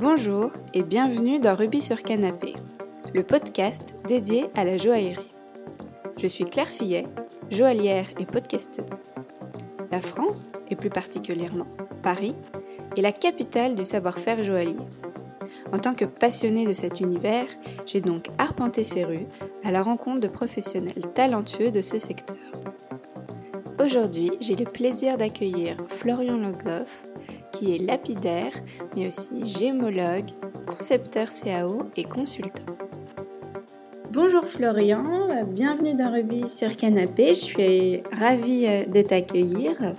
Bonjour et bienvenue dans Rubis sur Canapé, le podcast dédié à la joaillerie. Je suis Claire Fillet, joaillière et podcasteuse. La France, et plus particulièrement Paris, est la capitale du savoir-faire joaillier. En tant que passionnée de cet univers, j'ai donc arpenté ces rues à la rencontre de professionnels talentueux de ce secteur. Aujourd'hui, j'ai le plaisir d'accueillir Florian Logoff, qui est lapidaire, mais aussi gémologue, concepteur CAO et consultant. Bonjour Florian, bienvenue dans Ruby sur Canapé, je suis ravie euh, de t'accueillir.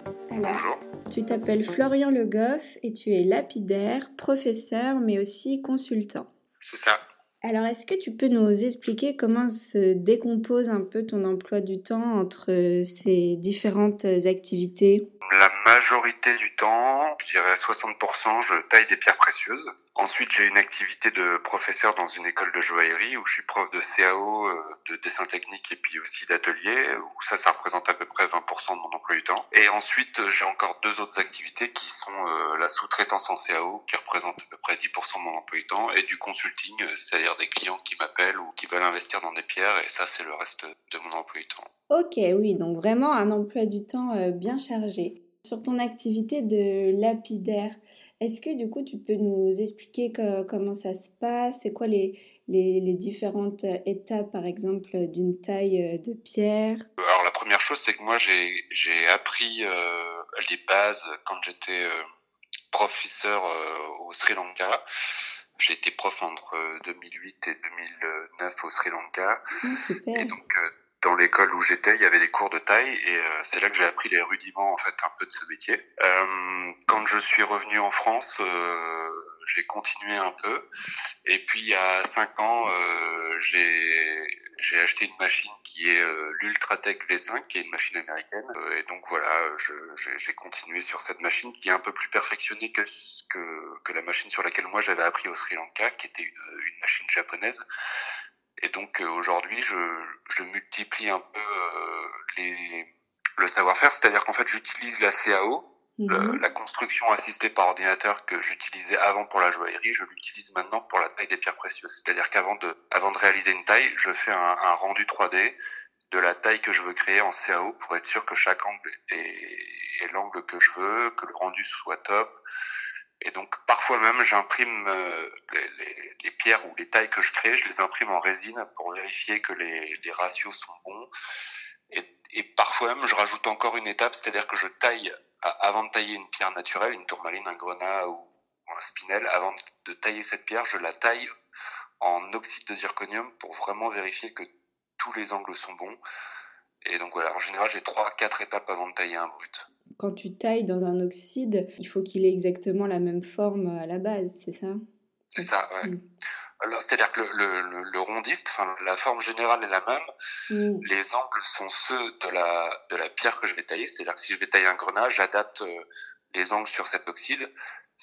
Tu t'appelles Florian Le Goff et tu es lapidaire, professeur, mais aussi consultant. C'est ça. Alors, est-ce que tu peux nous expliquer comment se décompose un peu ton emploi du temps entre euh, ces différentes activités? La majorité du temps, je dirais 60%, je taille des pierres précieuses. Ensuite, j'ai une activité de professeur dans une école de joaillerie où je suis prof de CAO, euh, de dessin technique et puis aussi d'atelier, où ça, ça représente à peu près 20% de mon emploi du temps. Et ensuite, euh, j'ai encore deux autres activités qui sont euh, la sous-traitance en CAO, qui représente à peu près 10% de mon emploi du temps, et du consulting, c'est-à-dire des clients qui m'appellent ou qui veulent investir dans des pierres, et ça, c'est le reste de mon emploi du temps. Ok, oui, donc vraiment un emploi du temps bien chargé. Sur ton activité de lapidaire, est-ce que du coup tu peux nous expliquer comment ça se passe? C'est quoi les, les, différentes étapes par exemple d'une taille euh, de pierre? Alors la première chose c'est que moi j'ai appris euh, les bases quand j'étais euh, professeur au Sri Lanka. J'ai été prof entre 2008 et 2009 au Sri Lanka. Ah, super. Et donc dans l'école où j'étais, il y avait des cours de taille et euh, c'est là que j'ai appris les rudiments en fait un peu de ce métier. Euh, quand je suis revenu en France, euh, j'ai continué un peu et puis il y a cinq ans, euh, j'ai j'ai acheté une machine qui est euh, l'Ultratech V5, qui est une machine américaine et donc voilà, j'ai continué sur cette machine qui est un peu plus perfectionnée que que, que la machine sur laquelle moi j'avais appris au Sri Lanka, qui était une, une machine japonaise. Et donc euh, aujourd'hui, je, je, multiplie un peu euh, les, le savoir-faire, c'est-à-dire qu'en fait, j'utilise la CAO, mhm. la construction assistée par ordinateur que j'utilisais avant pour la joaillerie, je l'utilise maintenant pour la taille des pierres précieuses. C'est-à-dire qu'avant de, avant de réaliser une taille, je fais un, un, rendu 3D de la taille que je veux créer en CAO pour être sûr que chaque angle est, est l'angle que je veux, que le rendu soit top, et donc parfois même j'imprime euh, les, pierres ou les tailles que je crée, je les imprime en résine pour vérifier que les, ratios sont bons. Et, et, parfois même je rajoute encore une étape, c'est-à-dire que je taille avant de tailler une pierre naturelle, une tourmaline, un grenat ou, un spinel, avant de tailler cette pierre, je la taille en oxyde de zirconium pour vraiment vérifier que tous les angles sont bons. Et donc voilà, en général j'ai trois, quatre étapes avant de tailler un brut quand tu tailles dans un oxyde, il faut qu'il ait exactement la même forme à la base, c'est ça? C'est ça, ouais. Mm. C'est-à-dire que le, le, le rondiste, enfin, la forme générale est la même. Mm. Les angles sont ceux de la, de la pierre que je vais tailler. C'est-à-dire que si je vais tailler un grenage, j'adapte euh, les angles sur cet oxyde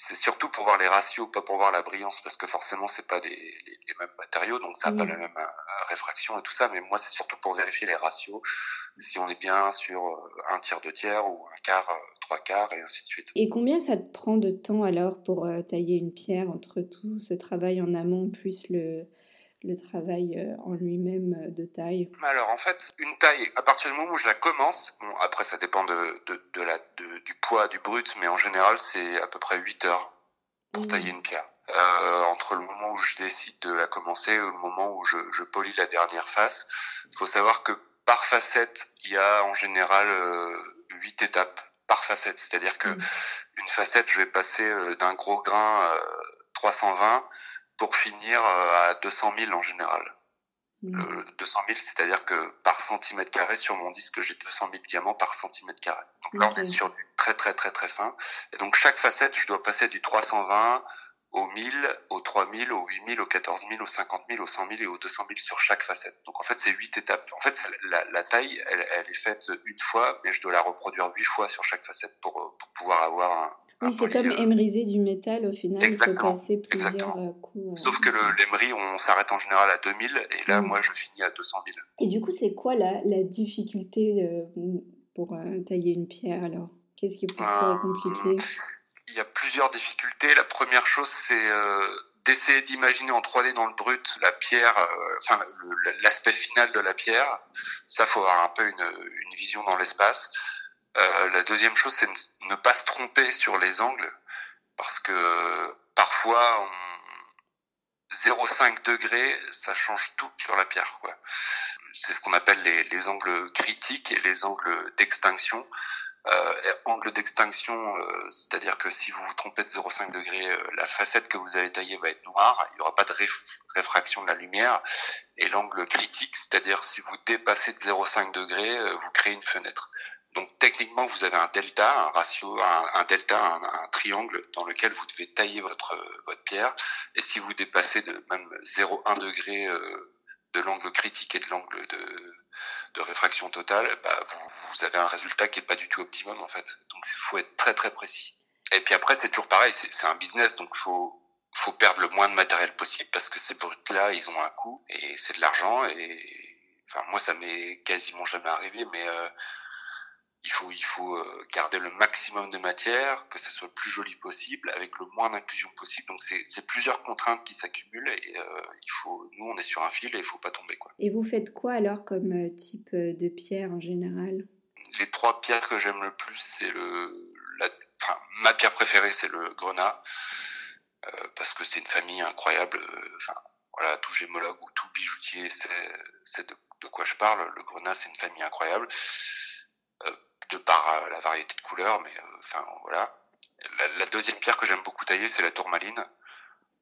c'est surtout pour voir les ratios, pas pour voir la brillance, parce que forcément c'est pas les, les, les, mêmes matériaux, donc ça n'a pas la même euh, réfraction et tout ça. Mais moi c'est surtout pour vérifier les ratios, si on est bien sur euh, un tiers, deux tiers ou un quart, euh, trois quarts et ainsi de suite. Et combien ça te prend de temps alors pour tailler une pierre entre tout ce travail en amont plus le le travail euh, en lui-même euh, de taille Alors en fait, une taille, à partir du moment où je la commence, bon après ça dépend de, de, de la, de, du poids du brut, mais en général c'est à peu près 8 heures pour mmh. tailler une pierre. Euh, entre le moment où je décide de la commencer et le moment où je, je polis la dernière face, il faut savoir que par facette, il y a en général euh, 8 étapes par facette. C'est-à-dire que mmh. une facette, je vais passer euh, d'un gros grain 320 pour finir euh, à 200 000 en général. Mmh. Euh, 200 000, c'est-à-dire que par centimètre carré sur mon disque, j'ai 200 000 diamants par centimètre carré. Donc là, on est sur du très très très très fin. Et donc chaque facette, je dois passer du 320 au 1000, au 3000, au 8000, au 14000, au 50 000, au 100 000 et au 200 000 sur chaque facette. Donc en fait, c'est huit étapes. En fait, la, la taille, elle, elle, est faite une fois, mais je dois la reproduire huit fois sur chaque facette pour, pour pouvoir avoir un, oui, c'est comme émeriser du métal au final, Exactement. il faut passer plusieurs euh, coups. Euh, Sauf que l'émery, on s'arrête en général à 2000 et là, mm. moi, je finis à 200 000. Et du coup, c'est quoi la, la difficulté de, pour euh, tailler une pierre alors? Qu'est-ce qui est pour toi compliqué? il y a plusieurs difficultés. La première chose, c'est d'essayer d'imaginer en 3D dans le brut la pierre, enfin l'aspect final de la pierre. Ça, faut avoir un peu une, une vision dans l'espace. La deuxième chose, c'est ne pas se tromper sur les angles, parce que parfois, on 0,5 degrés, ça change tout sur la pierre. C'est ce qu'on appelle les, les, angles critiques et les angles d'extinction. Euh, angle d'extinction, euh, c'est-à-dire que si vous vous trompez de 0,5 degrés, euh, la facette que vous allez tailler va être noire, il n'y aura pas de réfraction de la lumière. Et l'angle critique, c'est-à-dire si vous dépassez de 0,5 degrés, euh, vous créez une fenêtre. Donc techniquement, vous avez un delta, un ratio, un, delta, un, triangle dans lequel vous devez tailler votre votre pierre. Et si vous dépassez de même 0,1 degré euh, de l'angle critique et de l'angle de, de réfraction totale, bah, vous, vous avez un résultat qui est pas du tout optimum en fait. Donc il faut être très très précis. Et puis après, c'est toujours pareil, c'est un business, donc faut faut perdre le moins de matériel possible parce que ces brutes là, ils ont un coût et c'est de l'argent et enfin moi ça m'est quasiment jamais arrivé, mais euh, il faut, il faut euh, garder le maximum de matière, que ça soit le plus joli possible, avec le moins d'inclusion possible. Donc c'est plusieurs contraintes qui s'accumulent et euh, il faut, nous on est sur un fil et il faut pas tomber quoi. Et vous faites quoi alors comme euh, type de pierre en général? Les trois pierres que j'aime le plus, c'est le, la, enfin, ma pierre préférée c'est le grenat parce que c'est une famille incroyable. Enfin voilà, tout gémologue ou tout bijoutier, c'est de, de quoi je parle. Le grenat c'est une famille incroyable de par euh, la variété de couleurs, mais euh, enfin voilà. La, deuxième pierre que j'aime beaucoup tailler, c'est la tourmaline,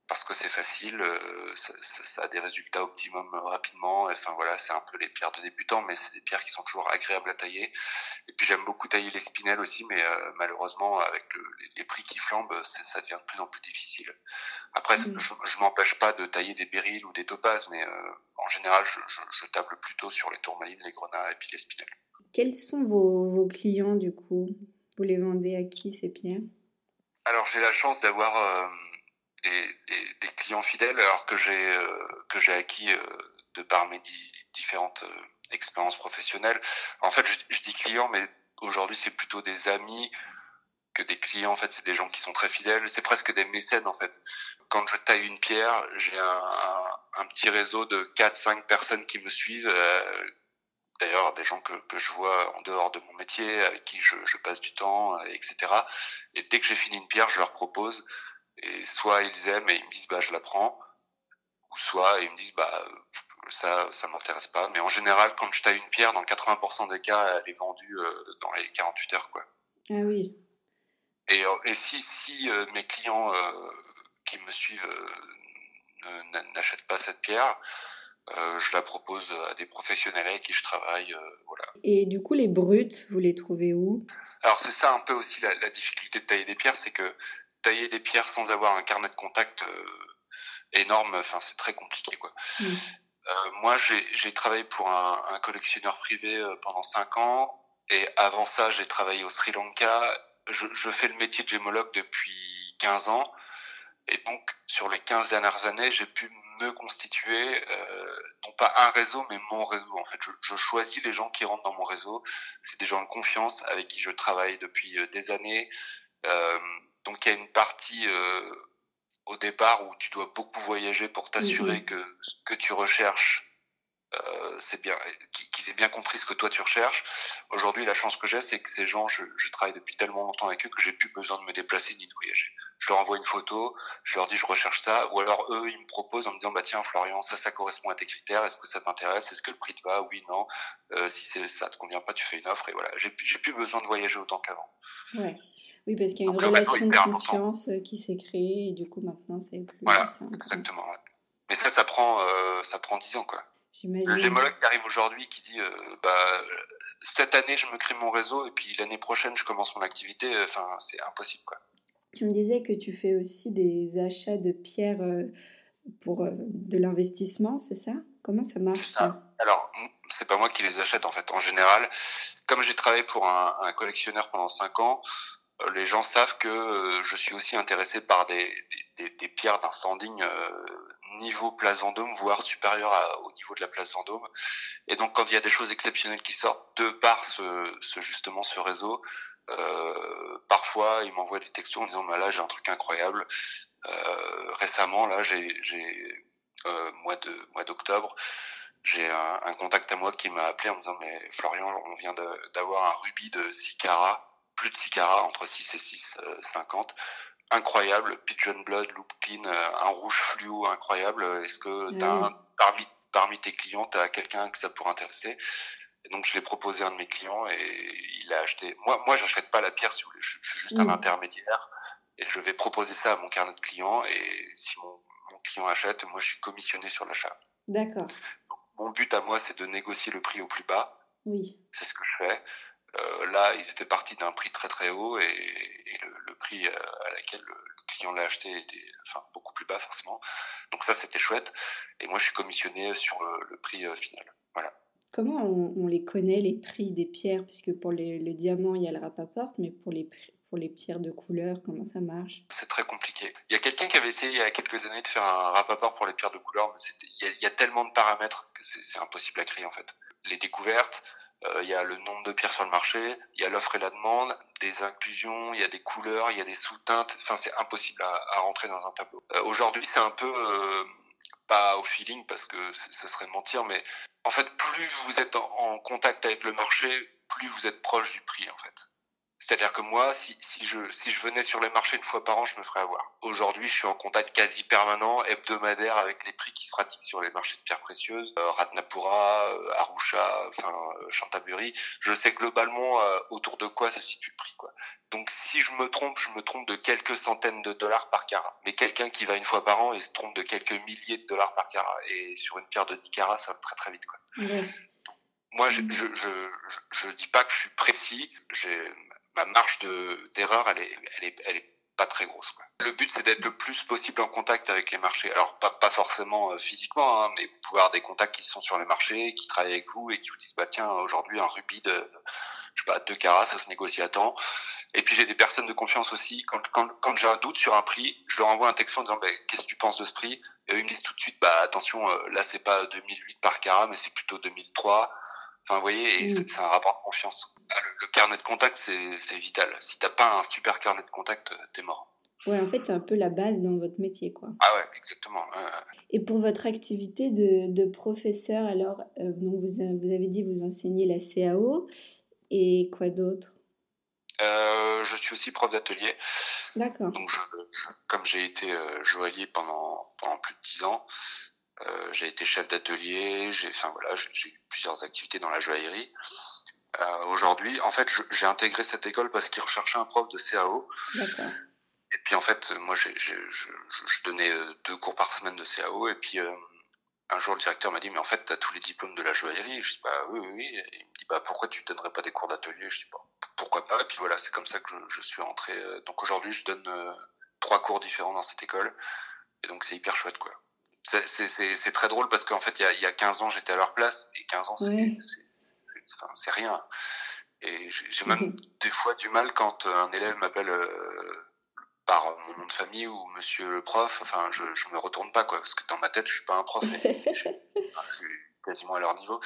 parce que c'est facile, euh, ça, a des résultats optimum rapidement. Enfin voilà, c'est un peu les pierres de débutants, mais c'est des pierres qui sont toujours agréables à tailler. Et puis j'aime beaucoup tailler les spinels aussi, mais malheureusement avec les, prix qui flambent, ça devient de plus en plus difficile. Après, mm. je, je m'empêche pas de tailler des périls ou des topazes, mais en général, je, je, table plutôt sur les tourmalines, les grenats et puis les spinels. Quels sont vos, clients du coup? Vous les vendez à qui ces pierres? Alors j'ai la chance d'avoir euh, des, clients fidèles alors que j'ai euh, acquis euh, de par mes différentes expériences professionnelles. En fait, je, dis clients, mais aujourd'hui c'est plutôt des amis que des clients. En fait, c'est des gens qui sont très fidèles. C'est presque des mécènes en fait. Quand je taille une pierre, j'ai un, petit réseau de 4-5 personnes qui me suivent d'ailleurs des gens que, que je vois en dehors de mon métier, avec qui je, je passe du temps, etc. Et dès que j'ai fini une pierre, je leur propose, et soit ils aiment et ils me disent bah je la prends, ou soit ils me disent bah ça ça m'intéresse pas. Mais en général, quand je taille une pierre, dans 80% des cas, elle est vendue euh, dans les 48 heures quoi. Ah oui. Et, et si si euh, mes clients euh, qui me suivent n'achètent pas cette pierre, euh, je la propose à des professionnels avec qui je travaille. Euh, voilà. Et du coup, les brutes, vous les trouvez où? Alors c'est ça un peu aussi la, la, difficulté de tailler des pierres, c'est que tailler des pierres sans avoir un carnet de contact euh, énorme, enfin c'est très compliqué quoi. Mm. Euh, moi, j'ai travaillé pour un, un collectionneur privé pendant 5 ans, et avant ça, j'ai travaillé au Sri Lanka. Je, je fais le métier de gémologue depuis 15 ans. Et donc, sur les 15 dernières années, j'ai pu me constituer, euh, pas un réseau, mais mon réseau. En fait, je, je choisis les gens qui rentrent dans mon réseau. C'est des gens de confiance avec qui je travaille depuis euh, des années. Euh, donc, il y a une partie euh, au départ où tu dois beaucoup voyager pour t'assurer que ce que tu recherches euh, c'est bien, qu'ils aient bien compris ce que toi tu recherches. Aujourd'hui, la chance que j'ai, c'est que ces gens, je, je, travaille depuis tellement longtemps avec eux que j'ai plus besoin de me déplacer ni de voyager. Je leur envoie une photo, je leur dis je recherche ça, ou alors eux, ils me proposent en me disant bah tiens Florian, ça, ça correspond à tes critères, est-ce que ça t'intéresse, est-ce que le prix te va, oui, non. Euh, si c'est ça te convient pas, tu fais une offre et voilà. J'ai plus besoin de voyager autant qu'avant. Ouais. Oui, parce qu'il y a une relation de confiance euh, qui s'est créée et du coup maintenant c'est plus voilà, Exactement. Ouais. Mais ça, ça prend, euh, ça prend dix ans quoi. Le gémologue qui arrive aujourd'hui qui dit euh, bah cette année je me crée mon réseau et puis l'année prochaine je commence mon activité, euh, enfin c'est impossible quoi. Tu me disais que tu fais aussi des achats de pierres euh, pour de l'investissement, c'est ça? Comment ça marche ça, ça? Alors c'est pas moi qui les achète en fait. En général, comme j'ai travaillé pour un, un collectionneur pendant 5 ans, les gens savent que je suis aussi intéressé par des, des, des pierres d'un standing niveau place Vendôme, voire supérieur au niveau de la place Vendôme. Et donc quand il y a des choses exceptionnelles qui sortent de par ce, ce justement ce réseau, parfois, ils m'envoient des textos en disant bah là j'ai un truc incroyable. récemment, là, j'ai mois de mois d'octobre, j'ai un, un, contact à moi qui m'a appelé en me disant mais Florian, on vient d'avoir un rubis de 6 carats, plus de 6 carats, entre 6 et 6,50 incroyable, Pigeon Blood, Loop Clean, euh, un rouge fluo incroyable. Est-ce que as parmi, parmi tes clients, tu as quelqu'un que ça pourrait intéresser? Et donc je l'ai proposé à un de mes clients et il a acheté. Moi, moi, j'achète pas la pierre si vous voulez. Je, suis juste un intermédiaire et je vais proposer ça à mon carnet de clients et si mon, mon client achète, moi je suis commissionné sur l'achat. D'accord. Mon but à moi, c'est de négocier le prix au plus bas. Oui. C'est ce que je fais. Euh, là, ils étaient partis d'un prix très très haut et, et le, le, prix euh, à laquelle le, client l'a acheté était enfin, beaucoup plus bas forcément. Donc ça, c'était chouette. Et moi, je suis commissionné sur le, le prix euh, final. Voilà. Comment on, on, les connaît, les prix des pierres? Puisque pour les, le diamant, il y a le rapport, mais pour les, pour les pierres de couleur, comment ça marche? C'est très compliqué. Il y a quelqu'un qui avait essayé il y a quelques années de faire un rapport pour les pierres de couleur, mais il y, a, il y a tellement de paramètres que c'est impossible à créer en fait. Les découvertes, euh, il y a le nombre de pierres sur le marché, il y a l'offre et la demande, des inclusions, il y a des couleurs, il y a des sous-teintes. Enfin, c'est impossible à, rentrer dans un tableau. Euh, Aujourd'hui, c'est un peu euh, pas au feeling parce que ce serait mentir, mais en fait, plus vous êtes en, contact avec le marché, plus vous êtes proche du prix, en fait. C'est-à-dire que moi, si, si, je, si je venais sur les marchés une fois par an, je me ferais avoir. Aujourd'hui, je suis en contact quasi permanent, hebdomadaire, avec les prix qui se pratiquent sur les marchés de pierres précieuses, euh, Ratnapura, euh, Arusha, enfin euh, Chantaburi. Je sais globalement euh, autour de quoi se situe le prix. Quoi. Donc si je me trompe, je me trompe de quelques centaines de dollars par carat. Mais quelqu'un qui va une fois par an, il se trompe de quelques milliers de dollars par carat. Et sur une pierre de 10 carats, ça va très très vite. Quoi. Moi, je, je, je, je, dis pas que je suis précis. J'ai ma marge d'erreur, elle, est, elle, est, pas très grosse. Le but, c'est d'être le plus possible en contact avec les marchés. Alors, pas, forcément euh, physiquement, hein, mais vous pouvez avoir des contacts qui sont sur les marchés, qui travaillent avec vous et qui vous disent, bah tiens, aujourd'hui, un rubis de, je sais pas, deux carats, ça se négocie à temps. Et puis, j'ai des personnes de confiance aussi. Quand j'ai un doute sur un prix, je leur envoie un texte en disant, bah, qu'est-ce que tu penses de ce prix? Et eux, ils me disent tout de suite, bah attention, euh, là, c'est pas 2008 par carat, mais c'est plutôt 2003. Enfin, vous voyez, et mmh. c'est un rapport de confiance. Le, le carnet de contact, c'est vital. Si t'as pas un super carnet de contact, t'es mort. Ouais, en fait, c'est un peu la base dans votre métier, quoi. Ah ouais, exactement. Et pour votre activité de, de professeur, alors, euh, donc vous, vous avez dit vous enseignez la CAO et quoi d'autre? Euh, Je suis aussi prof d'atelier. D'accord. Donc, je, je, comme j'ai été euh, joaillier pendant, pendant plus de dix ans, euh, j'ai été chef d'atelier, j'ai, enfin voilà, j'ai eu plusieurs activités dans la joaillerie. Euh, Aujourd'hui, en fait, j'ai intégré cette école parce qu'ils recherchaient un prof de CAO. Et puis en fait, moi, j'ai, je, je, donnais euh, deux cours par semaine de CAO. Et puis euh, un jour, le directeur m'a dit, mais en fait, tu as tous les diplômes de la joaillerie. Je dis, bah oui, oui, oui. Et il me dit, bah pourquoi tu donnerais pas des cours d'atelier? Je dis, bah, pourquoi pas? Et puis voilà, c'est comme ça que je, je suis rentré. Donc aujourd'hui, je donne euh, trois cours différents dans cette école. Et donc c'est hyper chouette, quoi c'est très drôle parce qu'en fait, il y a, il y a 15 ans, j'étais à leur place et 15 ans, c'est oui. enfin, rien. Et j'ai même mmh. des fois du mal quand un élève m'appelle euh, par mon nom de famille ou monsieur le prof. Enfin, je, je me retourne pas, quoi, parce que dans ma tête, je suis pas un prof. Et, je, je, suis quasiment à leur niveau.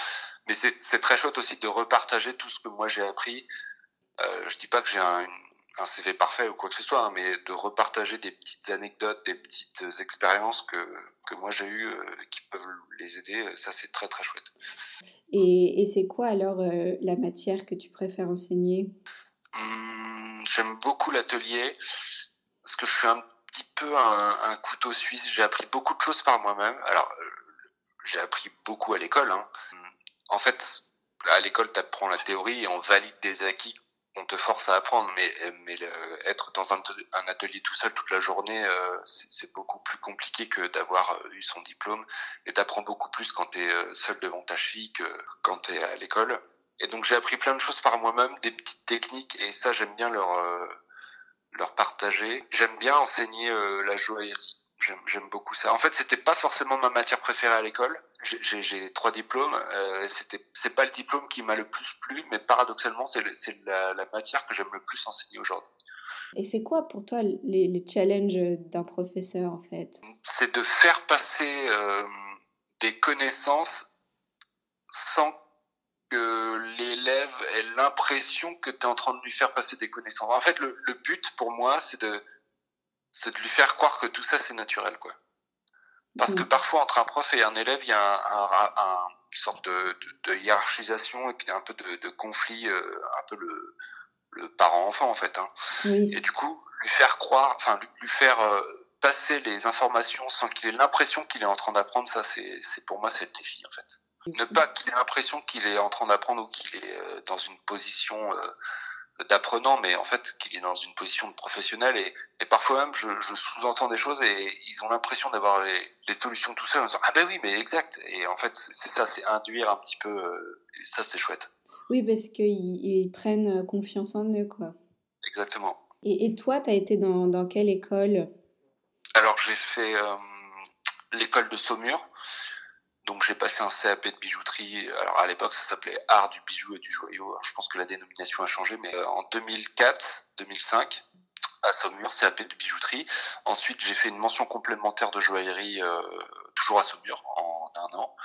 Mais c'est très chouette aussi de repartager tout ce que moi j'ai appris. Euh, je dis pas que j'ai un, une un CV parfait ou quoi que ce soit, hein, mais de repartager des petites anecdotes, des petites expériences que, que moi j'ai eues euh, qui peuvent les aider, euh, ça c'est très très chouette. Et, et c'est quoi alors euh, la matière que tu préfères enseigner? Hum, J'aime beaucoup l'atelier parce que je suis un petit peu un, un couteau suisse. J'ai appris beaucoup de choses par moi-même. Alors euh, j'ai appris beaucoup à l'école. Hein. En fait, à l'école, tu apprends la théorie et on valide des acquis on te force à apprendre, mais, mais être dans un, un, atelier tout seul toute la journée, euh, c'est beaucoup plus compliqué que d'avoir euh, eu son diplôme. Et t'apprends beaucoup plus quand t'es euh, seul devant ta fille que quand t'es à l'école. Et donc j'ai appris plein de choses par moi-même, des petites techniques, et ça j'aime bien leur euh, leur partager. J'aime bien enseigner euh, la joaillerie. J'aime beaucoup ça. En fait, c'était pas forcément ma matière préférée à l'école. J'ai trois diplômes. Euh, c'était c'est pas le diplôme qui m'a le plus plu, mais paradoxalement, c'est la, la matière que j'aime le plus enseigner aujourd'hui. Et c'est quoi pour toi les, les challenges d'un professeur en fait? C'est de faire passer euh, des connaissances sans que l'élève ait l'impression que tu es en train de lui faire passer des connaissances. En fait, le, le but pour moi, c'est de, c'est de lui faire croire que tout ça, c'est naturel, quoi. Parce que parfois, entre un prof et un élève, il y a un, un, un, une sorte de, de, de, hiérarchisation et puis un peu de, de conflit, euh, un peu le, le parent-enfant, en fait. Hein. Oui. Et du coup, lui faire croire, enfin, lui, lui faire euh, passer les informations sans qu'il ait l'impression qu'il est en train d'apprendre, ça, c'est, c'est pour moi, c'est le défi, en fait. Ne pas qu'il ait l'impression qu'il est en train d'apprendre ou qu'il est euh, dans une position euh, d'apprenant, mais en fait qu'il est dans une position de professionnel. Et, et parfois même, je, je sous-entends des choses et ils ont l'impression d'avoir les, les, solutions tout seuls en disant ah ben oui, mais exact. Et en fait, c'est ça, c'est induire un petit peu. Euh, et ça, c'est chouette. Oui, parce qu'ils ils prennent confiance en eux, quoi. Exactement. Et, et toi, tu as été dans, dans quelle école? Alors, j'ai fait euh, l'école de Saumur. Donc j'ai passé un CAP de bijouterie. Alors à l'époque ça s'appelait Art du bijou et du joyau. Alors, je pense que la dénomination a changé, mais euh, en 2004-2005 à Saumur, CAP de bijouterie. Ensuite j'ai fait une mention complémentaire de joaillerie euh, toujours à Saumur en un an.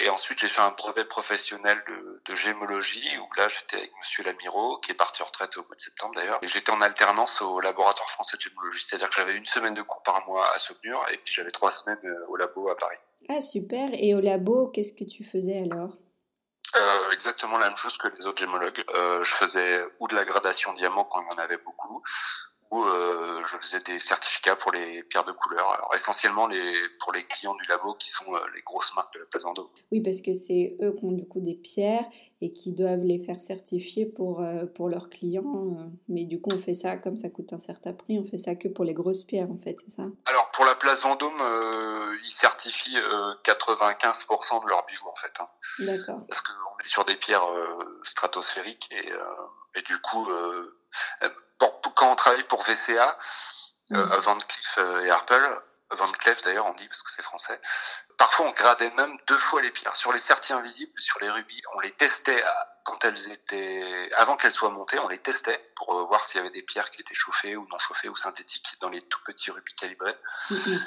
Et ensuite, j'ai fait un brevet professionnel de, de gémologie, où là, j'étais avec Monsieur Lamiro, qui est parti en retraite au mois de septembre d'ailleurs. Et j'étais en alternance au laboratoire français de gémologie. C'est-à-dire que j'avais une semaine de cours par mois à Saumur, et puis j'avais trois semaines euh, au labo à Paris. Ah, super. Et au labo, qu'est-ce que tu faisais alors? Euh, exactement la même chose que les autres gémologues. Euh, je faisais ou de la gradation diamant quand il y en avait beaucoup, où euh, je faisais des certificats pour les pierres de couleur. Alors essentiellement les pour les clients du labo qui sont euh, les grosses marques de la place Vendôme. Oui, parce que c'est eux qui ont du coup des pierres et qui doivent les faire certifier pour euh, pour leurs clients. Mais du coup, on fait ça comme ça coûte un certain prix, on fait ça que pour les grosses pierres en fait, c'est ça? Alors pour la place Vendôme, ils certifient euh, 95% de leurs bijoux en fait. Hein. D'accord. Parce qu'on est sur des pierres stratosphériques et, et du coup, pour- quand on travaille pour VCA, euh, Mhm. Van Cleef euh, et Arpels, Van Cleef d'ailleurs on dit parce que c'est français, parfois on gradait même deux fois les pierres. Sur les certis invisibles, sur les rubis, on les testait quand elles étaient, avant qu'elles soient montées, on les testait pour euh, voir s'il y avait des pierres qui étaient chauffées ou non chauffées ou synthétiques dans les tout petits rubis calibrés. Mhm.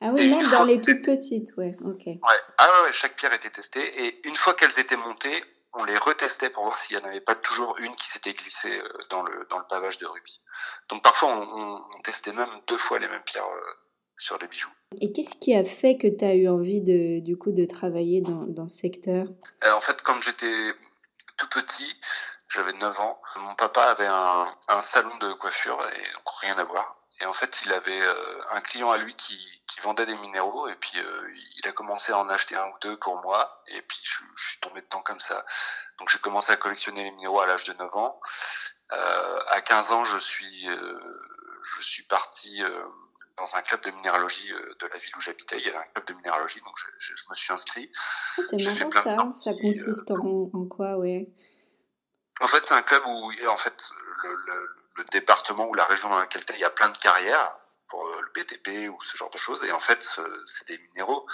Ah oui, Et même dans les toutes petites, ouais, ok. Ouais. Ah ouais, ouais, chaque pierre était testée et une fois qu'elles étaient montées, on les retestait pour voir s'il n'y en avait pas toujours une qui s'était glissée euh, dans le dans le pavage de rubis. Donc parfois on, on, on testait même deux fois les mêmes pierres euh, sur les bijoux. Et qu'est-ce qui a fait que tu as eu envie de, du coup de travailler dans, dans ce secteur? Euh, en fait, quand j'étais tout petit, j'avais 9 ans, mon papa avait un, un salon de coiffure et donc rien à voir. Et en fait, il avait euh, un client à lui qui, qui vendait des minéraux et puis euh, il a commencé à en acheter un ou deux pour moi et puis je, je suis tombé dedans comme ça. Donc j'ai commencé à collectionner les minéraux à l'âge de 9 ans. Euh, à 15 ans, je suis euh, je suis parti euh, dans un club de minéralogie euh, de la ville où j'habitais. Il y avait un club de minéralogie, donc je, je, je me suis inscrit. Ah, C'est marrant ça, ça consiste en, en quoi, ouais? En fait, c'est un club où, en fait, le, le, le département ou la région dans laquelle il y a plein de carrières pour euh, le BTP ou ce genre de choses. Et en fait, ce- c'est des minéraux.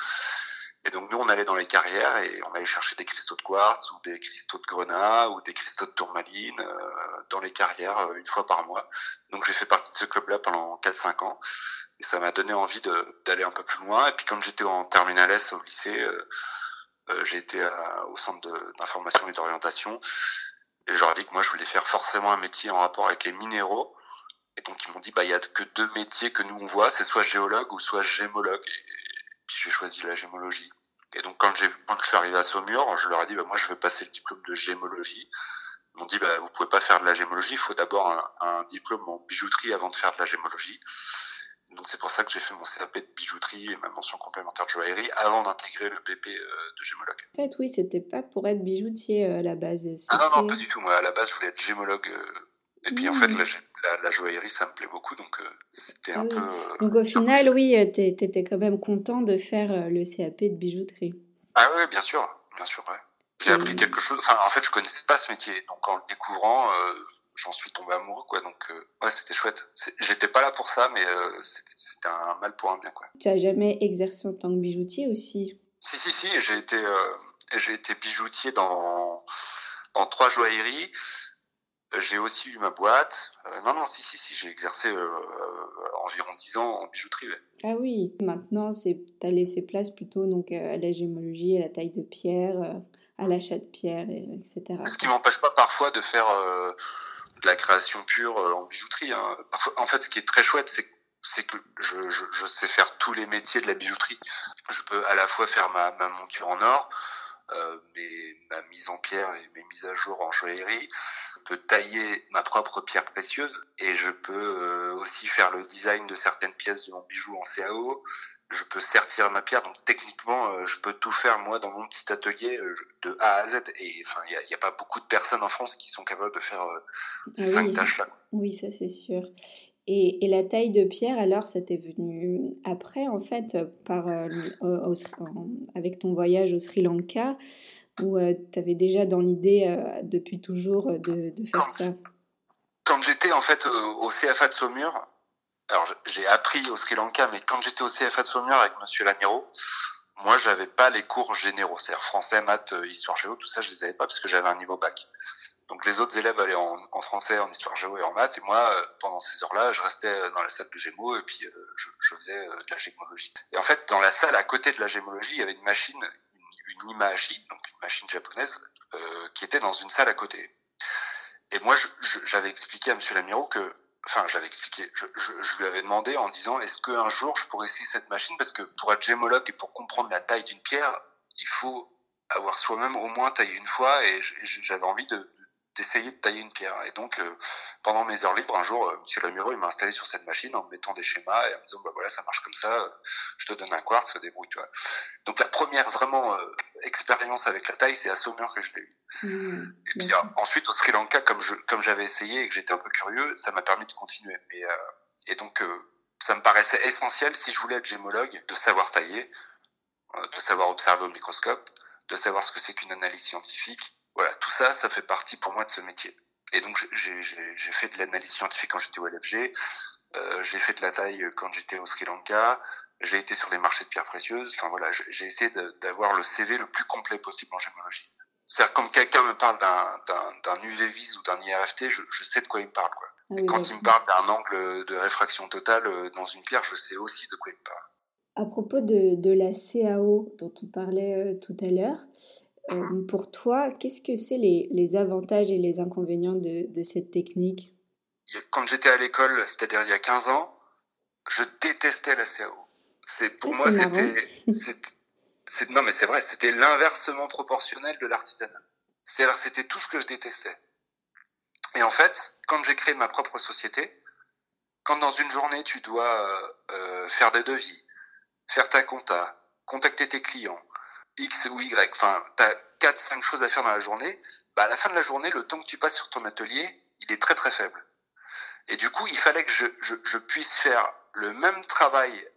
Et donc, nous, on allait dans les carrières et on allait chercher des cristaux de quartz ou des cristaux de grenat ou des cristaux de tourmaline euh, dans les carrières euh, une fois par mois. Donc, j'ai fait partie de ce club-là pendant 4-5 ans. Et ça m'a donné envie d'aller un peu plus loin. Et puis, comme j'étais en terminale S au lycée, euh, euh, j'ai été au centre d'information et d'orientation. Et je leur ai dit que moi, je voulais faire forcément un métier en rapport avec les minéraux. Et donc, ils m'ont dit, bah, il y a que deux métiers que nous, on voit, c'est soit géologue ou soit gémologue. Et puis, j'ai choisi la gémologie. Et donc, quand j'ai, quand je suis arrivé à Saumur, je leur ai dit, bah, moi, je veux passer le diplôme de gémologie. Ils m'ont dit, bah, vous pouvez pas faire de la gémologie, il faut d'abord un, un diplôme en bijouterie avant de faire de la gémologie. Donc, c'est pour ça que j'ai fait mon CAP de bijouterie et ma mention complémentaire de joaillerie avant d'intégrer le PP euh, de gémologue. En fait, oui, c'était pas pour être bijoutier euh, à la base. Ah non, non, pas du tout. Moi, à la base, je voulais être gémologue. euh, et puis, en fait, la, gé- la, la joaillerie, ça me plaît beaucoup. Donc, euh, c'était Ah un oui. peu... euh, Donc au final, oui, t'es- t'étais quand même content de faire euh, le CAP de bijouterie. Ah oui, bien sûr. Bien sûr, ouais. J'ai appris quelque chose. Enfin, en fait, je connaissais pas ce métier. Donc, en le découvrant, j'en suis tombé amoureux, quoi. Donc, euh, ouais, c'était chouette. J'étais pas là pour ça, mais euh, c'était un mal pour un bien, quoi. Tu as jamais exercé en tant que bijoutier aussi? Si, si, si. J'ai été, euh, j'ai été bijoutier dans, dans trois joailleries. J'ai aussi eu ma boîte. Non, non, si, si, si. J'ai exercé environ 10 ans en bijouterie. ouais. Ah oui, maintenant, c'est t'as laissé place plutôt donc à la gémologie, à la taille de pierre, à l'achat de pierres, etc. Ce qui m'empêche pas parfois de faire de la création pure en bijouterie. Hein. en fait, ce qui est très chouette, c'est que je, sais faire tous les métiers de la bijouterie. Je peux à la fois faire ma, monture en or, euh, ma mise en pierre et mes mises à jour en joaillerie. Je peux tailler ma propre pierre précieuse et je peux euh, aussi faire le design de certaines pièces de mon bijou en CAO. Je peux sertir ma pierre, donc techniquement, euh, je peux tout faire moi dans mon petit atelier euh, de A à Z. Et enfin, il n'y a, a, pas beaucoup de personnes en France qui sont capables de faire ces cinq tâches-là. Oui, ça c'est sûr. Et, et, la taille de pierre, alors, ça t'est venu après, en fait, par, au, avec ton voyage au Sri Lanka, ou euh, tu avais déjà dans l'idée euh, depuis toujours de, de faire ça? Quand j'étais en fait au CFA de Saumur, alors j'ai appris au Sri Lanka, mais quand j'étais au CFA de Saumur avec Monsieur Lamiro, moi j'avais pas les cours généraux, c'est-à-dire français, maths, histoire géo, tout ça je les avais pas parce que j'avais un niveau bac. Donc les autres élèves allaient en, en, français, en histoire géo et en maths, et moi, euh, pendant ces heures-là, je restais dans la salle de gémeaux et puis euh, je, je, faisais euh, de la gémologie. Et en fait, dans la salle à côté de la gémologie, il y avait une machine, une, donc une machine japonaise, euh, qui était dans une salle à côté. Et moi, j'avais expliqué à Monsieur Lamiro que, enfin, j'avais expliqué, je, je, lui avais demandé en disant, est-ce qu'un jour je pourrais essayer cette machine? Parce que pour être gémologue et pour comprendre la taille d'une pierre, il faut avoir soi-même au moins taillé une fois et j'avais envie de, d'essayer de tailler une pierre. Et donc, euh, pendant mes heures libres, un jour, euh, Monsieur Lamuro, il m'a installé sur cette machine en me mettant des schémas et en me disant, bah voilà, ça marche comme ça, euh, je te donne un quartz, débrouille, tu vois. Donc, la première vraiment euh, expérience avec la taille, c'est à Saumur que je l'ai eu. Mmh, et puis ensuite, au Sri Lanka, comme je, comme j'avais essayé et que j'étais un peu curieux, ça m'a permis de continuer. Mais, et donc, ça me paraissait essentiel, si je voulais être gémologue, de savoir tailler, de savoir observer au microscope, de savoir ce que c'est qu'une analyse scientifique, voilà, tout ça, ça fait partie pour moi de ce métier. Et donc j'ai fait de l'analyse scientifique quand j'étais au LFG, euh, j'ai fait de la taille quand j'étais au Sri Lanka, j'ai été sur les marchés de pierres précieuses. Enfin voilà, j'ai essayé d'avoir le CV le plus complet possible en gémologie. C'est-à-dire quand quelqu'un me parle d'un UV-vis ou d'un IRFT, je, je, sais de quoi il me parle. Quoi. Ah Et quand il me parle d'un angle de réfraction totale euh, dans une pierre, je sais aussi de quoi il me parle. À propos de, de la CAO dont on parlait euh, tout à l'heure, euh, pour toi, qu'est-ce que c'est les, les, avantages et les inconvénients de, de cette technique? Quand j'étais à l'école, c'est-à-dire il y a 15 ans, je détestais la CAO. C'est pour ah, moi c'était non mais c'est vrai, c'était l'inversement proportionnel de l'artisanat. C'est-à-dire c'était tout ce que je détestais. Et en fait, quand j'ai créé ma propre société, quand dans une journée tu dois euh, faire des devis, faire ta compta, contacter tes clients, X ou Y, enfin, t'as quatre, cinq choses à faire dans la journée, bah, à la fin de la journée, le temps que tu passes sur ton atelier, il est très très faible. Et du coup, il fallait que je, je, je puisse faire le même travail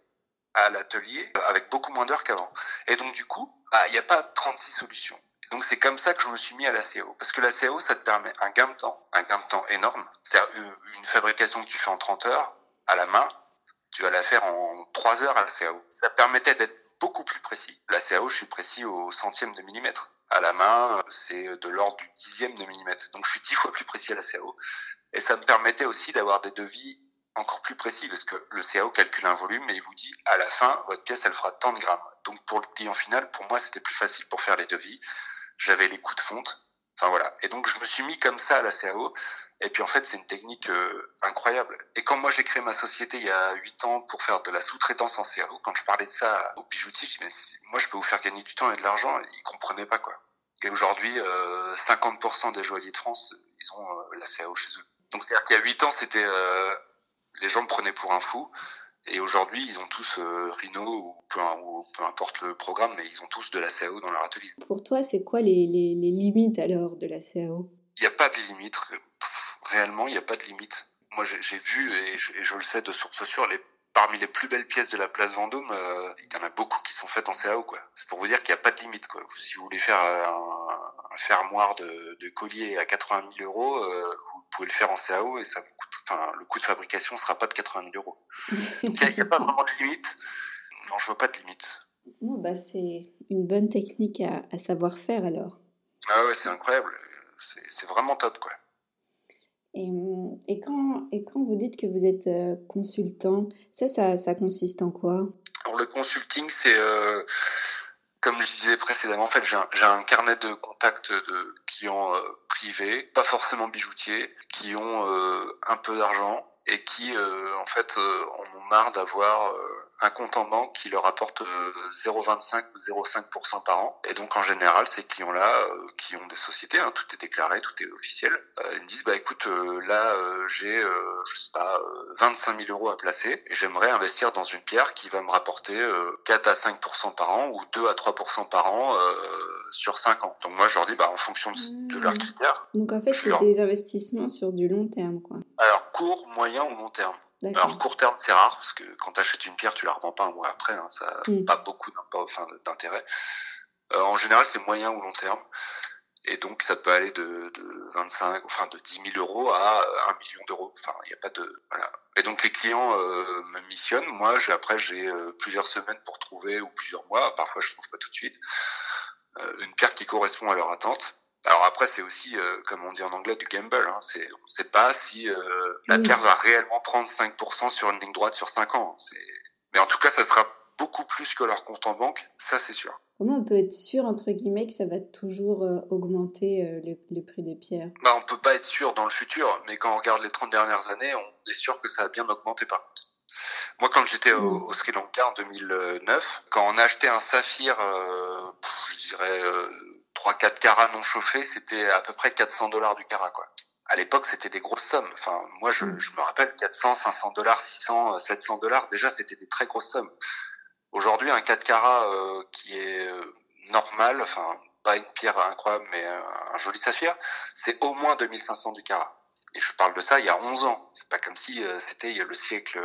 à l'atelier avec beaucoup moins d'heures qu'avant. Et donc, du coup, bah, il n'y a pas 36 solutions. Et donc, c'est comme ça que je me suis mis à la CO. Parce que la CO, ça te permet un gain de temps, un gain de temps énorme. C'est-à-dire une fabrication que tu fais en 30 heures à la main, tu vas la faire en 3 heures à la CO. Ça permettait d'être beaucoup plus précis. La CAO, je suis précis au centième de millimètre. À la main, c'est de l'ordre du dixième de millimètre. Donc je suis dix fois plus précis à la CAO. Et ça me permettait aussi d'avoir des devis encore plus précis parce que le CAO calcule un volume et il vous dit à la fin, votre pièce, elle fera tant de grammes. Donc pour le client final, pour moi, c'était plus facile pour faire les devis. J'avais les coûts de fonte. Enfin voilà. Et donc je me suis mis comme ça à la CAO et puis en fait, c'est une technique euh, incroyable. Et quand moi j'ai créé ma société il y a 8 ans pour faire de la sous-traitance en CAO, quand je parlais de ça aux bijoutiers, je mais moi je peux vous faire gagner du temps et de l'argent, ils comprenaient pas quoi. Et aujourd'hui, euh, 50% des joailliers de France, ils ont euh, la CAO chez eux. Donc c'est-à-dire qu'il y a 8 ans, c'était euh, les gens me prenaient pour un fou. Et aujourd'hui, ils ont tous Rhino ou peu, ou peu, importe le programme, mais ils ont tous de la CAO dans leur atelier. Pour toi, c'est quoi les, les, les limites alors de la CAO Il n'y a pas de limite réellement, il n'y a pas de limite. Moi, j'ai vu, et je, et je, le sais de source sûre, les, parmi les plus belles pièces de la place Vendôme, euh, il y en a beaucoup qui sont faites en CAO. quoi. C'est pour vous dire qu'il n'y a pas de limite. Quoi. Si vous voulez faire un, un fermoir de, de, collier à 80 000 euros, euh, vous pouvez le faire en CAO et ça vous coûte, enfin, le coût de fabrication ne sera pas de 80 000 euros. Donc il n'y a, a, pas vraiment de limite. Non, je vois pas de limite. Bon, bah, c'est une bonne technique à, à savoir faire alors. Ah ouais, c'est incroyable. C'est vraiment top, quoi. Et, et, quand, et quand vous dites que vous êtes euh, consultant, ça, ça, ça consiste en quoi? Alors le consulting, c'est... Euh, comme je disais précédemment, en fait, j'ai un, carnet de contacts de clients euh, privés, pas forcément bijoutiers, qui ont un peu d'argent et qui, en fait, en ont marre d'avoir un compte en banque qui leur apporte 0,25 ou 0,5% par an. Et donc en général, ces clients-là, euh, qui ont des sociétés, hein, tout est déclaré, tout est officiel, euh, ils me disent bah écoute, euh, là j'ai, je sais pas, 25 000 euros à placer et j'aimerais investir dans une pierre qui va me rapporter 4 à 5% par an ou 2 à 3% par an sur 5 ans. Donc moi je leur dis bah en fonction de, leurs mmh. critères. Donc en fait c'est des investissements sur du long terme quoi. Alors court, moyen ou long terme. Alors court terme c'est rare parce que quand tu achètes une pierre tu la revends pas un mois après, hein, ça n'a mm. pas beaucoup d'intérêt. Euh, en général c'est moyen ou long terme et donc ça peut aller de, de 25, enfin de 10 000 euros à 1 million d'euros. Enfin il n'y a pas de voilà. Et donc les clients euh, me missionnent. Moi j'ai après j'ai euh, plusieurs semaines pour trouver ou plusieurs mois, parfois je trouve pas tout de suite euh, une pierre qui correspond à leur attente. Alors après, c'est aussi, euh, comme on dit en anglais, du gamble. Hein. C'est, on ne sait pas si euh, la pierre va réellement prendre 5% sur une ligne droite sur 5 ans. C'est... Mais en tout cas, ça sera beaucoup plus que leur compte en banque, ça c'est sûr. Comment on peut être sûr, entre guillemets, que ça va toujours euh, augmenter les, les, prix des pierres bah, On peut pas être sûr dans le futur, mais quand on regarde les 30 dernières années, on est sûr que ça a bien augmenté par contre. Moi, quand j'étais au, au, Sri Lanka en 2009, quand on a acheté un saphir, je dirais 3-4 carats non chauffés, c'était à peu près 400 dollars du carat, quoi. À l'époque, c'était des grosses sommes. Enfin, moi, je, mm. je me rappelle 400, 500 dollars, 600, 700 dollars. Déjà, c'était des très grosses sommes. Aujourd'hui, un 4 carats euh, qui est euh, normal, enfin, pas une pierre incroyable, mais un, joli saphir, c'est au moins 2500 du carat. Et je parle de ça il y a 11 ans. C'est pas comme si euh, c'était le siècle,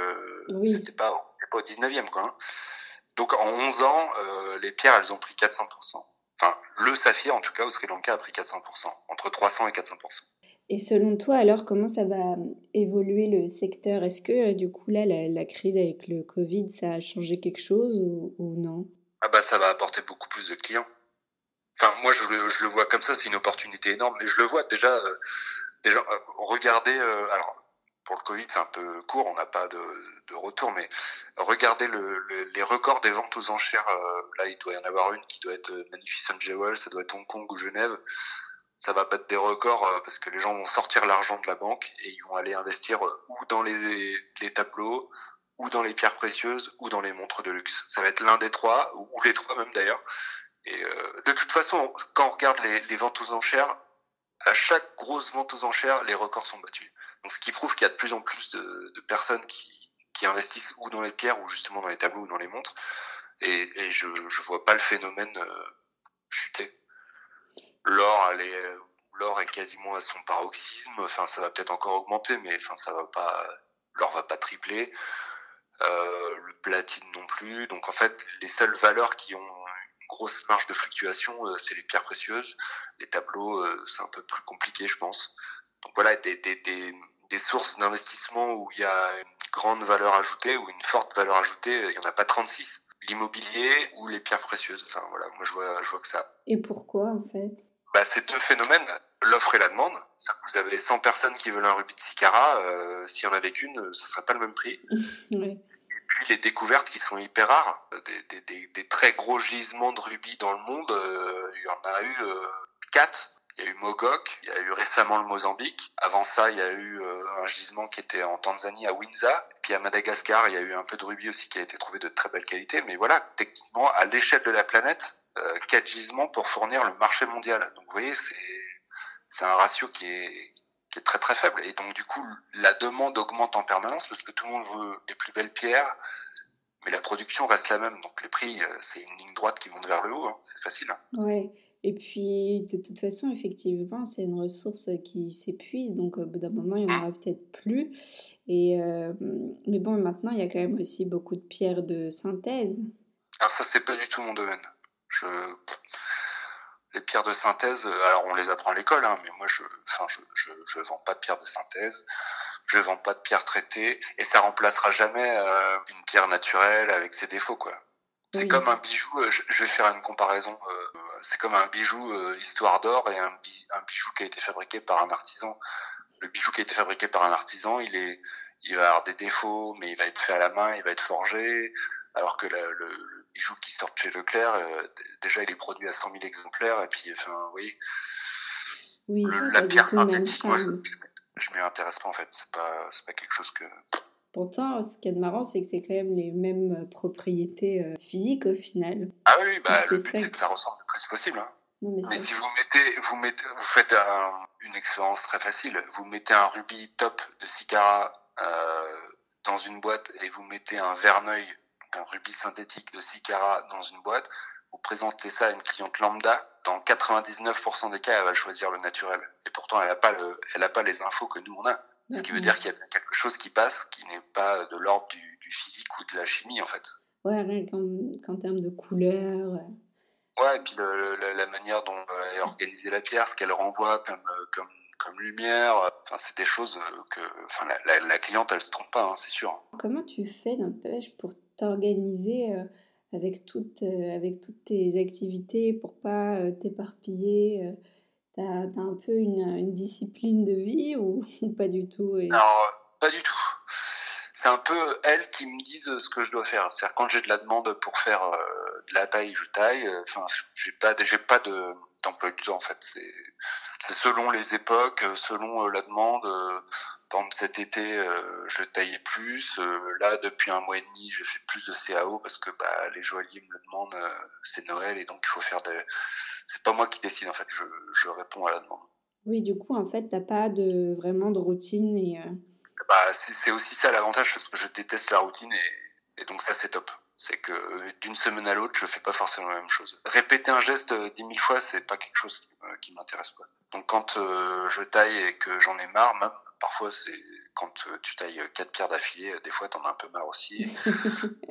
c'était pas, pas au 19e, quoi. Hein. Donc, en 11 ans, les pierres, elles ont pris 400%. Enfin, le saphir, en tout cas, au Sri Lanka a pris 400%, entre 300 et 400%. Et selon toi, alors, comment ça va évoluer le secteur? Est-ce que, euh, du coup, là, la, crise avec le Covid, ça a changé quelque chose ou, non? Ah bah, ça va apporter beaucoup plus de clients. Enfin, moi, je, le vois comme ça, c'est une opportunité énorme, mais je le vois déjà, euh, déjà euh, regardez, alors, pour le Covid, c'est un peu court, on n'a pas de, de, retour, mais regardez le, les records des ventes aux enchères. Euh, là, il doit y en avoir une qui doit être euh, Magnificent Jewel, ça doit être Hong Kong ou Genève. Ça va battre des records euh, parce que les gens vont sortir l'argent de la banque et ils vont aller investir ou dans les, les tableaux, ou dans les pierres précieuses, ou dans les montres de luxe. Ça va être l'un des trois, ou les trois même d'ailleurs. Et de toute façon, quand on regarde les, les ventes aux enchères, à chaque grosse vente aux enchères, les records sont battus. Donc, ce qui prouve qu'il y a de plus en plus de, de, personnes qui, qui investissent ou dans les pierres ou justement dans les tableaux ou dans les montres. Et, et je je vois pas le phénomène euh, chuter. L'or, est l'or est quasiment à son paroxysme. Enfin, ça va peut-être encore augmenter, mais enfin, ça va pas. L'or va pas tripler. Euh, le platine non plus. Donc en fait, les seules valeurs qui ont une grosse marge de fluctuation, euh, c'est les pierres précieuses. Les tableaux, euh, c'est un peu plus compliqué, je pense. Donc voilà, des, des, des, des sources d'investissement où il y a une grande valeur ajoutée ou une forte valeur ajoutée, il n'y en a pas 36. L'immobilier ou les pierres précieuses. Enfin voilà, moi je vois, je vois que ça. Et pourquoi en fait? Bah, Ces deux phénomènes, l'offre et la demande. Vous avez 100 personnes qui veulent un rubis de 6 carats, euh, s'il y en avait qu'une, ce serait pas le même prix. oui. Et puis les découvertes qui sont hyper rares, des, des, des, très gros gisements de rubis dans le monde, euh, il y en a eu euh, 4 il y a eu Mogok, il y a eu récemment le Mozambique. Avant ça, il y a eu euh, un gisement qui était en Tanzanie à Winza. Puis à Madagascar, il y a eu un peu de rubis aussi qui a été trouvé de très belle qualité. Mais voilà, techniquement, à l'échelle de la planète, euh, quatre gisements pour fournir le marché mondial. Donc vous voyez, c'est c'est un ratio qui est qui est très très faible. Et donc du coup, la demande augmente en permanence parce que tout le monde veut les plus belles pierres, mais la production reste la même. Donc les prix, euh, c'est une ligne droite qui monte vers le haut. Hein. C'est facile. Hein. Et puis, de toute façon, effectivement, c'est une ressource qui s'épuise, donc au bout d'un moment, il n'y en aura peut-être plus. Et, euh, mais bon, maintenant, il y a quand même aussi beaucoup de pierres de synthèse. Alors ça, c'est pas du tout mon domaine. Je... Les pierres de synthèse, alors on les apprend à l'école, hein, mais moi, je, enfin, je, je, je vends pas de pierres de synthèse je vends pas de pierres traitées et ça remplacera jamais euh, une pierre naturelle avec ses défauts quoi. C'est comme un bijou, euh, je, vais faire une comparaison, euh, c'est comme un bijou euh, histoire d'or et un, un, bijou qui a été fabriqué par un artisan. Le bijou qui a été fabriqué par un artisan, il est, il va avoir des défauts, mais il va être fait à la main, il va être forgé, Alors que le, bijou qui sort chez Leclerc, déjà il est produit à 100 000 exemplaires, et puis, enfin, oui. Oui, la pierre synthétique, moi, je, je m'y intéresse pas en fait. C'est pas, pas quelque chose que. Pourtant, ce qui est marrant, c'est que c'est quand même les mêmes propriétés physiques au final. Ah oui, bah, le but c'est que ça ressemble le plus possible. Hein mais, si vous mettez, vous mettez, vous faites une expérience très facile. Vous mettez un rubis top de Sicara euh, dans une boîte et vous mettez un verneuil, un rubis synthétique de Sicara dans une boîte. Vous présentez ça à une cliente lambda. Dans 99% des cas, elle va choisir le naturel. Et pourtant, elle n'a pas le, elle a pas les infos que nous on a. Ce qui veut dire qu'il y a quelque chose qui passe qui n'est pas de l'ordre du, du, physique ou de la chimie en fait. Ouais, rien qu'en termes de couleur. Ouais, et puis le, la, manière dont est organisée la pierre, ce qu'elle renvoie comme, euh, comme, comme lumière, enfin, c'est des choses euh, que enfin, la, la, cliente, elle se trompe pas, hein, c'est sûr. Comment tu fais, n'empêche, pour t'organiser euh, avec, toutes, avec toutes tes activités, pour pas t'éparpiller T'as as un peu une, une, discipline de vie ou, pas du tout et... Non, pas du tout c'est un peu elles qui me disent ce que je dois faire. C'est-à-dire quand j'ai de la demande pour faire euh, de la taille, je taille. Enfin, j'ai pas, j'ai pas de d'emploi du temps en fait. C'est c'est selon les époques, selon euh, la demande. Dans cet été, je taillais plus. Là, depuis un mois et demi, j'ai fait plus de CAO parce que bah, les joailliers me le demandent. c'est Noël et donc il faut faire des. C'est pas moi qui décide en fait. Je, je réponds à la demande. Oui, du coup, en fait, t'as pas de vraiment de routine et bah, c'est aussi ça l'avantage parce que je déteste la routine et, et donc ça c'est top. C'est que d'une semaine à l'autre, je fais pas forcément la même chose. Répéter un geste dix mille fois, c'est pas quelque chose qui m'intéresse pas. Donc quand euh, je taille et que j'en ai marre, même parfois c'est quand euh, tu tailles quatre pierres d'affilée, des fois t'en as un peu marre aussi.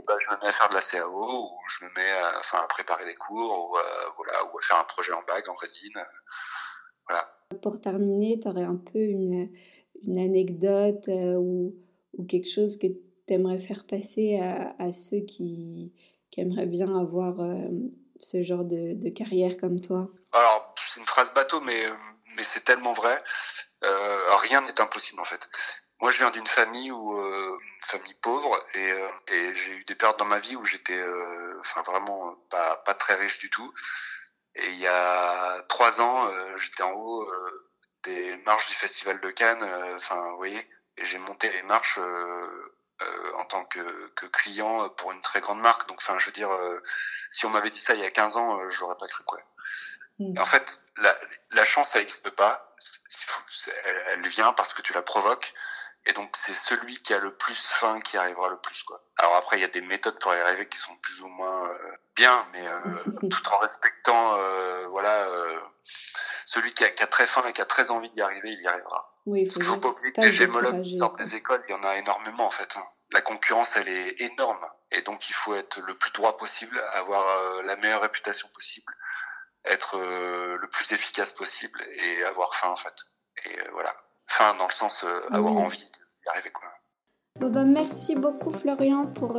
bah, je me mets à faire de la CAO ou je me mets à, enfin, à préparer des cours ou à, voilà ou à faire un projet en bague en résine. Voilà. Pour terminer, tu aurais un peu une une anecdote euh, ou, ou, quelque chose que tu aimerais faire passer à, à ceux qui, qui, aimeraient bien avoir euh, ce genre de, de, carrière comme toi? Alors, c'est une phrase bateau, mais, mais c'est tellement vrai. Euh, rien n'est impossible en fait. Moi, je viens d'une famille où une famille pauvre et, et j'ai eu des périodes dans ma vie où j'étais, enfin vraiment pas pas très riche du tout. Et il y a trois ans, j'étais en haut des marches du Festival de Cannes. Euh, enfin, vous voyez, et j'ai monté les marches euh, euh, en tant que, que, client pour une très grande marque. Donc, enfin, je veux dire, si on m'avait dit ça il y a 15 ans, j'aurais pas cru quoi. Mm. en fait, la, la chance, ça n'existe pas. Elle, elle, vient parce que tu la provoques. Et donc, c'est celui qui a le plus faim qui arrivera le plus, quoi. Alors après, il y a des méthodes pour y arriver qui sont plus ou moins bien, mais tout en respectant, voilà, celui qui a, qui a, très faim et qui a très envie d'y arriver, il y arrivera. Oui, Parce qu'il faut pas oublier que les gémologues qui sortent des écoles, il y en a énormément en fait. Hein. La concurrence, elle est énorme. Et donc, il faut être le plus droit possible, avoir euh, la meilleure réputation possible, être euh, le plus efficace possible et avoir faim en fait. Et euh, voilà. Faim dans le sens avoir envie d'y arriver quoi. Bon bah, merci beaucoup Florian pour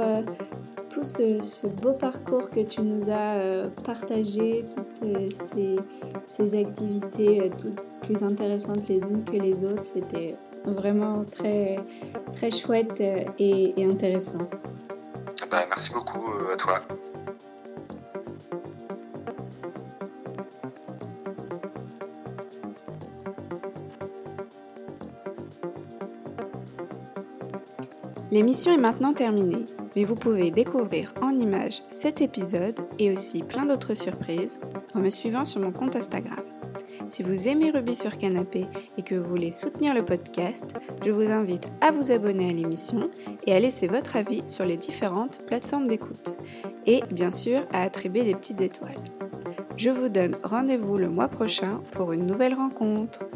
tout ce, beau parcours que tu nous as euh, partagé, toutes euh, ces, activités euh, toutes plus intéressantes les unes que les autres. C'était vraiment très, très chouette et, intéressant. Bah, merci beaucoup à toi. L'émission est maintenant terminée mais vous pouvez découvrir en images cet épisode et aussi plein d'autres surprises en me suivant sur mon compte Instagram. Si vous aimez Ruby sur Canapé et que vous voulez soutenir le podcast, je vous invite à vous abonner à l'émission et à laisser votre avis sur les différentes plateformes d'écoute. Et bien sûr à attribuer des petites étoiles. Je vous donne rendez-vous le mois prochain pour une nouvelle rencontre.